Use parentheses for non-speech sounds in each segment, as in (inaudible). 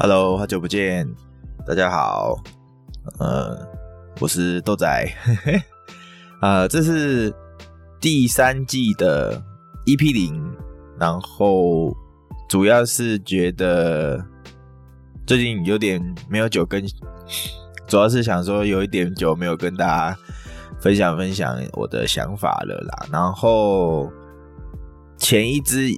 Hello，好久不见，大家好，呃，我是豆仔，(laughs) 呃，这是第三季的 EP 零，然后主要是觉得最近有点没有久更，主要是想说有一点久没有跟大家分享分享我的想法了啦，然后前一支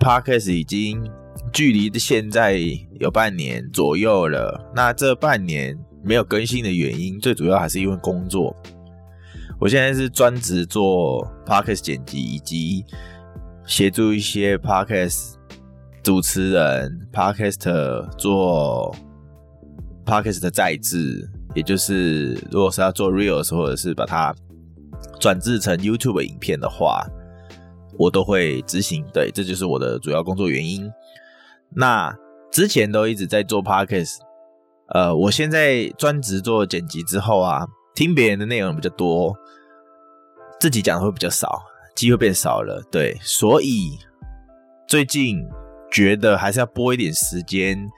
Podcast 已经。距离现在有半年左右了。那这半年没有更新的原因，最主要还是因为工作。我现在是专职做 podcast 剪辑，以及协助一些 podcast 主持人、podcaster 做 podcast 的再制，也就是如果是要做 reels 或者是把它转制成 YouTube 影片的话，我都会执行。对，这就是我的主要工作原因。那之前都一直在做 podcast，呃，我现在专职做剪辑之后啊，听别人的内容比较多，自己讲的会比较少，机会变少了，对，所以最近觉得还是要拨一点时间，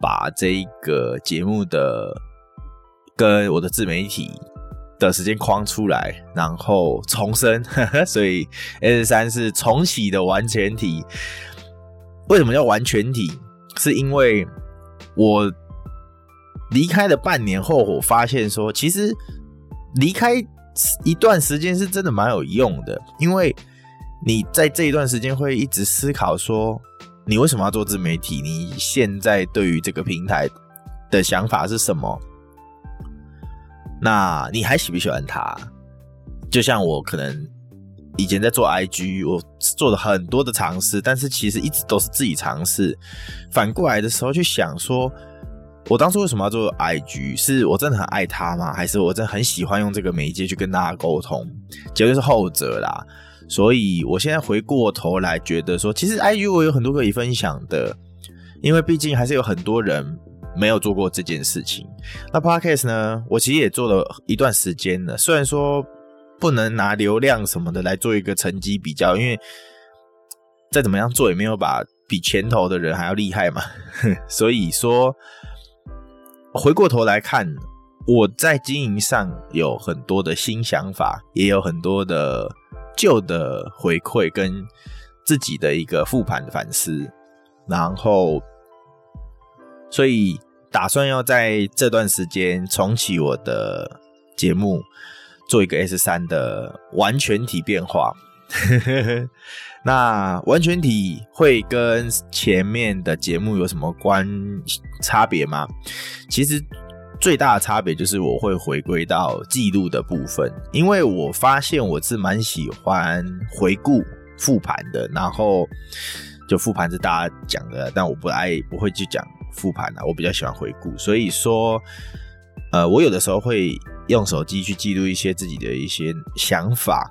把这个节目的跟我的自媒体的时间框出来，然后重生，呵呵，所以 S 三是重启的完全体。为什么叫完全体？是因为我离开了半年后，我发现说，其实离开一段时间是真的蛮有用的，因为你在这一段时间会一直思考说，你为什么要做自媒体？你现在对于这个平台的想法是什么？那你还喜不喜欢它？就像我可能。以前在做 IG，我做了很多的尝试，但是其实一直都是自己尝试。反过来的时候去想说，我当初为什么要做 IG？是我真的很爱它吗？还是我真的很喜欢用这个媒介去跟大家沟通？结果是后者啦。所以我现在回过头来觉得说，其实 IG 我有很多可以分享的，因为毕竟还是有很多人没有做过这件事情。那 Podcast 呢？我其实也做了一段时间了，虽然说。不能拿流量什么的来做一个成绩比较，因为再怎么样做也没有把比前头的人还要厉害嘛。(laughs) 所以说，回过头来看，我在经营上有很多的新想法，也有很多的旧的回馈跟自己的一个复盘反思，然后，所以打算要在这段时间重启我的节目。做一个 S 三的完全体变化，(laughs) 那完全体会跟前面的节目有什么关差别吗？其实最大的差别就是我会回归到记录的部分，因为我发现我是蛮喜欢回顾复盘的，然后就复盘是大家讲的，但我不爱不会去讲复盘的，我比较喜欢回顾，所以说。呃，我有的时候会用手机去记录一些自己的一些想法，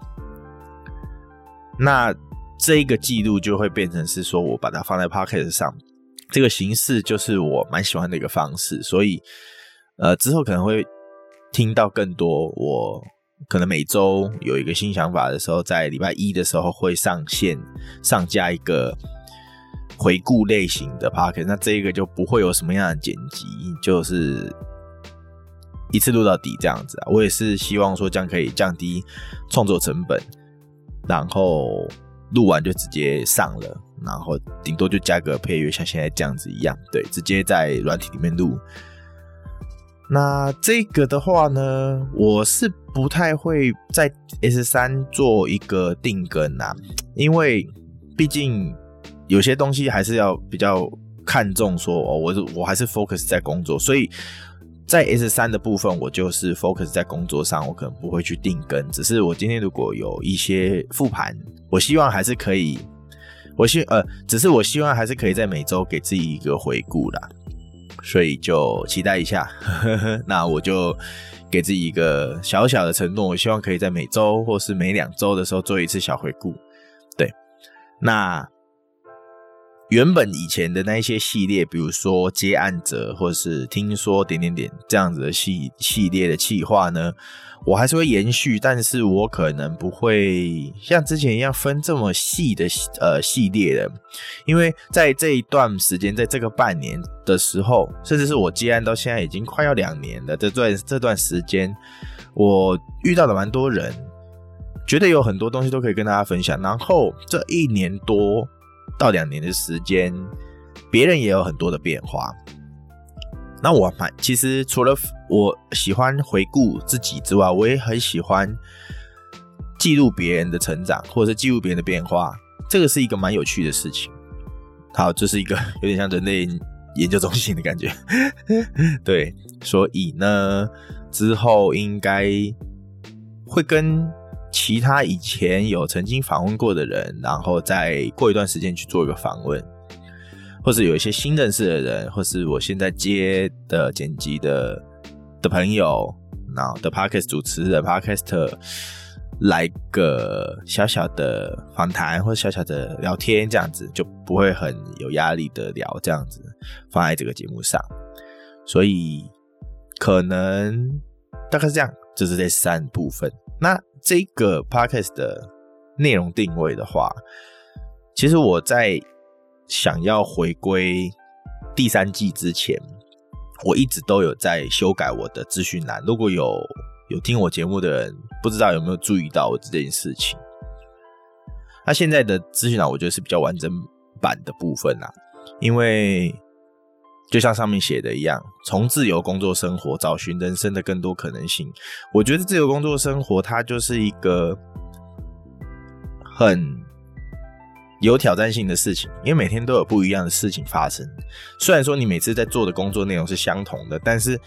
那这一个记录就会变成是说我把它放在 Podcast 上，这个形式就是我蛮喜欢的一个方式，所以呃之后可能会听到更多，我可能每周有一个新想法的时候，在礼拜一的时候会上线上架一个回顾类型的 Podcast，那这一个就不会有什么样的剪辑，就是。一次录到底这样子啊，我也是希望说这样可以降低创作成本，然后录完就直接上了，然后顶多就加个配乐，像现在这样子一样，对，直接在软体里面录。那这个的话呢，我是不太会在 S 三做一个定更啊，因为毕竟有些东西还是要比较看重说，哦，我我还是 focus 在工作，所以。在 S 三的部分，我就是 focus 在工作上，我可能不会去定更。只是我今天如果有一些复盘，我希望还是可以，我希呃，只是我希望还是可以在每周给自己一个回顾啦，所以就期待一下。呵呵，那我就给自己一个小小的承诺，我希望可以在每周或是每两周的时候做一次小回顾。对，那原本以前的那一些系列，比如说接案者，或者是听说点点点这样子的系系列的企划呢，我还是会延续，但是我可能不会像之前一样分这么细的呃系列的，因为在这一段时间，在这个半年的时候，甚至是我接案到现在已经快要两年了，这段这段时间，我遇到了蛮多人，觉得有很多东西都可以跟大家分享，然后这一年多。到两年的时间，别人也有很多的变化。那我蛮其实除了我喜欢回顾自己之外，我也很喜欢记录别人的成长，或者是记录别人的变化。这个是一个蛮有趣的事情。好，这是一个有点像人类研究中心的感觉。(laughs) 对，所以呢，之后应该会跟。其他以前有曾经访问过的人，然后再过一段时间去做一个访问，或是有一些新认识的人，或是我现在接的剪辑的的朋友，然后的 podcast 主持人 podcaster 来个小小的访谈或者小小的聊天，这样子就不会很有压力的聊，这样子放在这个节目上，所以可能大概是这样，这是这三部分。那这个 podcast 的内容定位的话，其实我在想要回归第三季之前，我一直都有在修改我的资讯栏。如果有有听我节目的人，不知道有没有注意到我这件事情？那现在的资讯栏，我觉得是比较完整版的部分啦，因为。就像上面写的一样，从自由工作生活找寻人生的更多可能性。我觉得自由工作生活它就是一个很有挑战性的事情，因为每天都有不一样的事情发生。虽然说你每次在做的工作内容是相同的，但是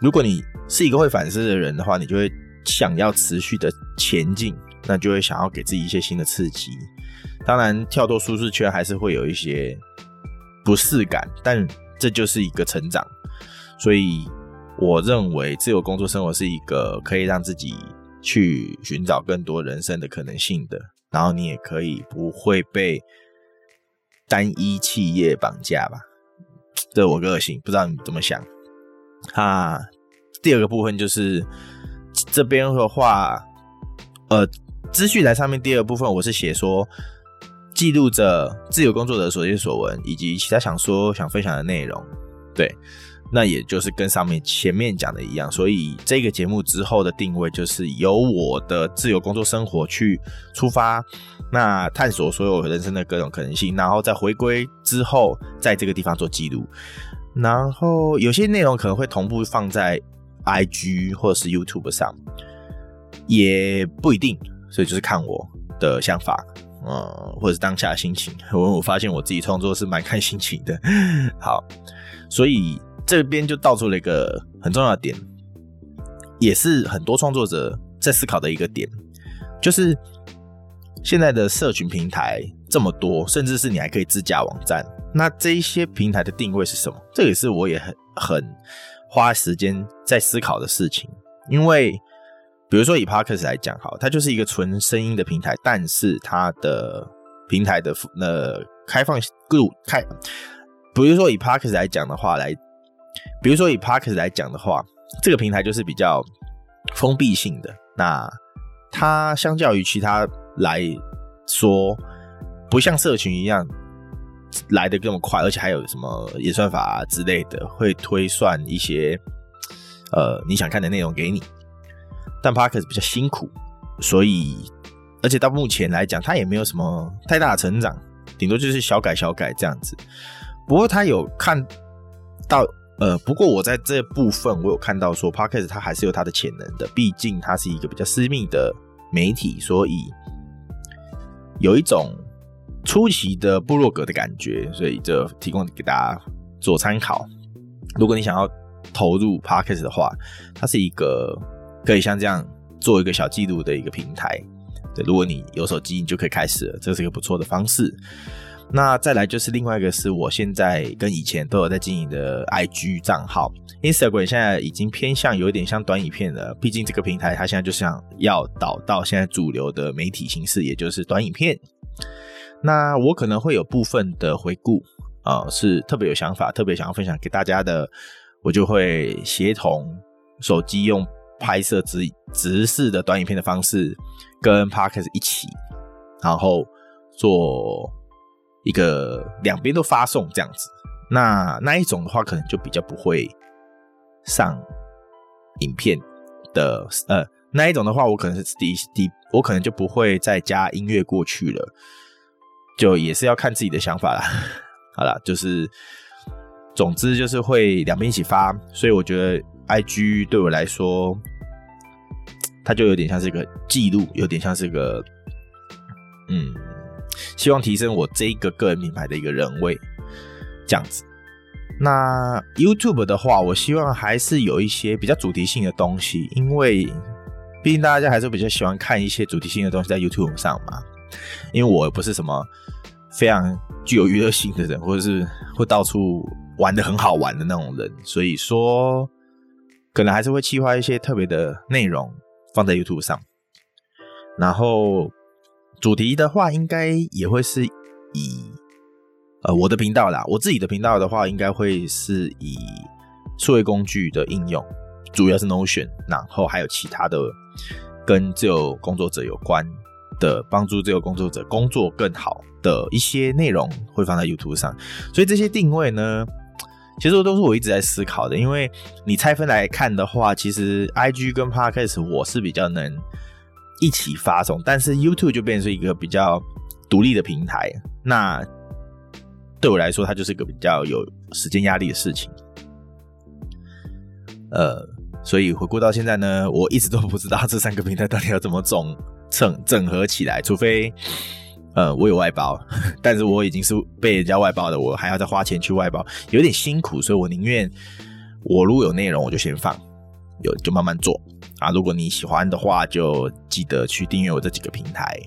如果你是一个会反思的人的话，你就会想要持续的前进，那就会想要给自己一些新的刺激。当然，跳脱舒适圈还是会有一些不适感，但。这就是一个成长，所以我认为自由工作生活是一个可以让自己去寻找更多人生的可能性的，然后你也可以不会被单一企业绑架吧？这我个性，不知道你怎么想。啊，第二个部分就是这边的话，呃，资讯栏上面第二部分我是写说。记录着自由工作者所见所闻，以及其他想说、想分享的内容。对，那也就是跟上面前面讲的一样。所以这个节目之后的定位，就是由我的自由工作生活去出发，那探索所有人生的各种可能性，然后再回归之后，在这个地方做记录。然后有些内容可能会同步放在 IG 或者是 YouTube 上，也不一定。所以就是看我的想法。呃，或者是当下心情，(laughs) 我我发现我自己创作是蛮看心情的。好，所以这边就道出了一个很重要的点，也是很多创作者在思考的一个点，就是现在的社群平台这么多，甚至是你还可以自架网站，那这一些平台的定位是什么？这也是我也很很花时间在思考的事情，因为。比如说以 Parkus 来讲，好，它就是一个纯声音的平台，但是它的平台的呃开放度开，比如说以 Parkus 来讲的话，来，比如说以 Parkus 来讲的话，这个平台就是比较封闭性的，那它相较于其他来说，不像社群一样来的这么快，而且还有什么演算法之类的，会推算一些呃你想看的内容给你。但 Podcast 比较辛苦，所以而且到目前来讲，它也没有什么太大的成长，顶多就是小改小改这样子。不过他有看到，呃，不过我在这部分我有看到说，Podcast 它还是有它的潜能的，毕竟它是一个比较私密的媒体，所以有一种初期的部落格的感觉，所以就提供给大家做参考。如果你想要投入 Podcast 的话，它是一个。可以像这样做一个小记录的一个平台，对，如果你有手机，你就可以开始了，这是一个不错的方式。那再来就是另外一个是我现在跟以前都有在经营的 IG 账号，Instagram 现在已经偏向有一点像短影片了，毕竟这个平台它现在就想要导到现在主流的媒体形式，也就是短影片。那我可能会有部分的回顾啊、是特别有想法、特别想要分享给大家的，我就会协同手机用拍摄直直视的短影片的方式，跟 Podcast 一起，然后做一个两边都发送这样子。那那一种的话，可能就比较不会上影片的，呃，那一种的话，我可能是第第，我可能就不会再加音乐过去了。就也是要看自己的想法啦，(laughs) 好啦，就是总之就是会两边一起发，所以我觉得 IG 对我来说，它就有点像是一个记录，有点像是个嗯，希望提升我这一个个人品牌的一个人味这样子。那 YouTube 的话，我希望还是有一些比较主题性的东西，因为毕竟大家还是比较喜欢看一些主题性的东西在 YouTube 上嘛。因为我不是什么非常具有娱乐性的人，或者是会到处玩的很好玩的那种人，所以说可能还是会计划一些特别的内容放在 YouTube 上。然后主题的话，应该也会是以呃我的频道啦，我自己的频道的话，应该会是以数位工具的应用，主要是 Notion，然后还有其他的跟自由工作者有关。的帮助自由工作者工作更好的一些内容会放在 YouTube 上，所以这些定位呢，其实都是我一直在思考的。因为你拆分来看的话，其实 IG 跟 Podcast 我是比较能一起发送，但是 YouTube 就变成一个比较独立的平台。那对我来说，它就是一个比较有时间压力的事情。呃，所以回顾到现在呢，我一直都不知道这三个平台到底要怎么种。整整合起来，除非呃我有外包，(laughs) 但是我已经是被人家外包的，我还要再花钱去外包，有点辛苦，所以我宁愿我如果有内容，我就先放，有就慢慢做啊。如果你喜欢的话，就记得去订阅我这几个平台。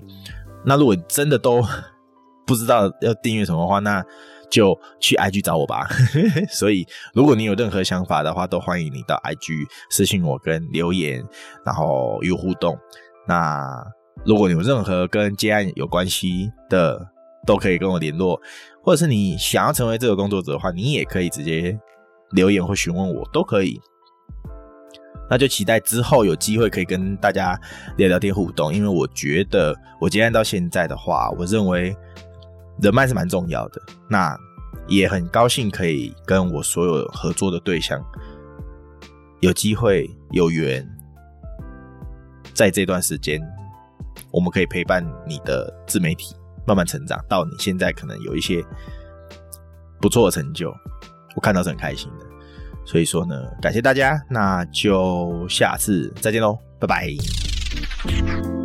那如果真的都 (laughs) 不知道要订阅什么的话，那就去 IG 找我吧。(laughs) 所以如果你有任何想法的话，都欢迎你到 IG 私信我跟留言，然后有互动。那如果你有任何跟接案有关系的，都可以跟我联络，或者是你想要成为这个工作者的话，你也可以直接留言或询问我，都可以。那就期待之后有机会可以跟大家聊聊天互动，因为我觉得我接案到现在的话，我认为人脉是蛮重要的。那也很高兴可以跟我所有合作的对象有机会有缘。在这段时间，我们可以陪伴你的自媒体慢慢成长，到你现在可能有一些不错的成就，我看到是很开心的。所以说呢，感谢大家，那就下次再见喽，拜拜。